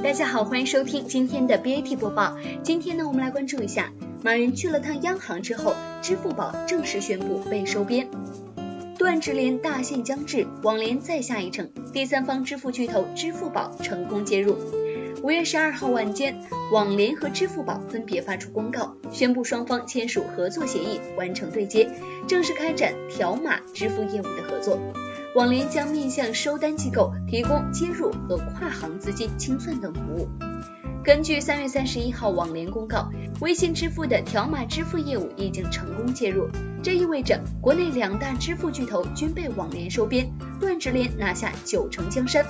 大家好，欢迎收听今天的 BAT 播报。今天呢，我们来关注一下，马云去了趟央行之后，支付宝正式宣布被收编，断直连大限将至，网联再下一城，第三方支付巨头支付宝成功接入。五月十二号晚间，网联和支付宝分别发出公告，宣布双方签署合作协议，完成对接，正式开展条码支付业务的合作。网联将面向收单机构提供接入和跨行资金清算等服务。根据三月三十一号网联公告，微信支付的条码支付业务已经成功接入，这意味着国内两大支付巨头均被网联收编，断直连拿下九成江山。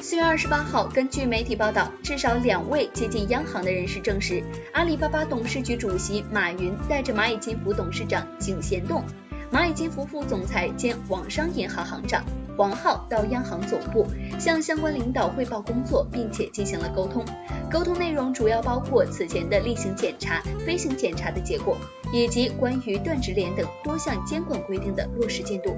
四月二十八号，根据媒体报道，至少两位接近央行的人士证实，阿里巴巴董事局主席马云带着蚂蚁金服董事长井贤栋。蚂蚁金服副总裁兼网商银行行长黄浩到央行总部向相关领导汇报工作，并且进行了沟通。沟通内容主要包括此前的例行检查、飞行检查的结果，以及关于断直连等多项监管规定的落实进度。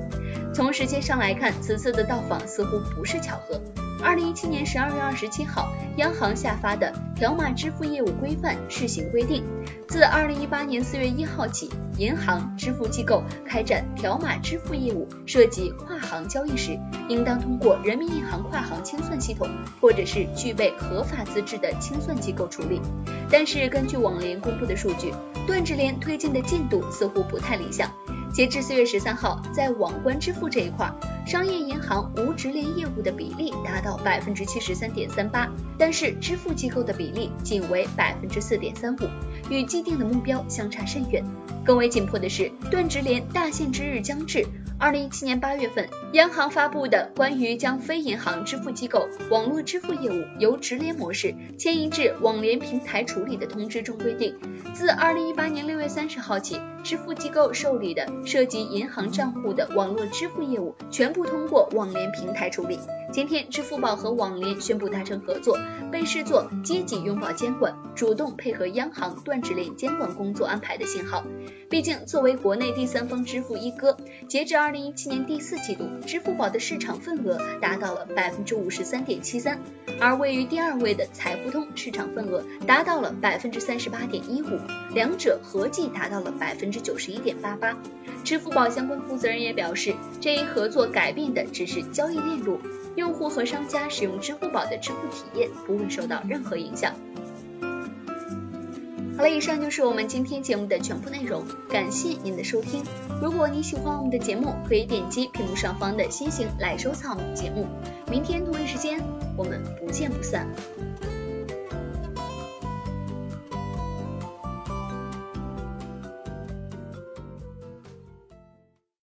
从时间上来看，此次的到访似乎不是巧合。二零一七年十二月二十七号，央行下发的条码支付业务规范试行规定，自二零一八年四月一号起，银行、支付机构开展条码支付业务涉及跨行交易时，应当通过人民银行跨行清算系统，或者是具备合法资质的清算机构处理。但是，根据网联公布的数据，断直连推进的进度似乎不太理想。截至四月十三号，在网关支付这一块，商业银行无直连业务的比例达到百分之七十三点三八，但是支付机构的比例仅为百分之四点三五，与既定的目标相差甚远。更为紧迫的是，断直连大限之日将至。二零一七年八月份，央行发布的关于将非银行支付机构网络支付业务由直连模式迁移至网联平台处理的通知中规定，自二零一八年六月三十号起，支付机构受理的涉及银行账户的网络支付业务，全部通过网联平台处理。今天，支付宝和网联宣布达成合作，被视作积极拥抱监管、主动配合央行断直连监管工作安排的信号。毕竟，作为国内第三方支付一哥，截至二零一七年第四季度，支付宝的市场份额达到了百分之五十三点七三，而位于第二位的财付通市场份额达到了百分之三十八点一五，两者合计达到了百分之九十一点八八。支付宝相关负责人也表示，这一合作改变的只是交易链路。用户和商家使用支付宝的支付体验不会受到任何影响。好了，以上就是我们今天节目的全部内容，感谢您的收听。如果你喜欢我们的节目，可以点击屏幕上方的星星来收藏我们节目。明天同一时间，我们不见不散。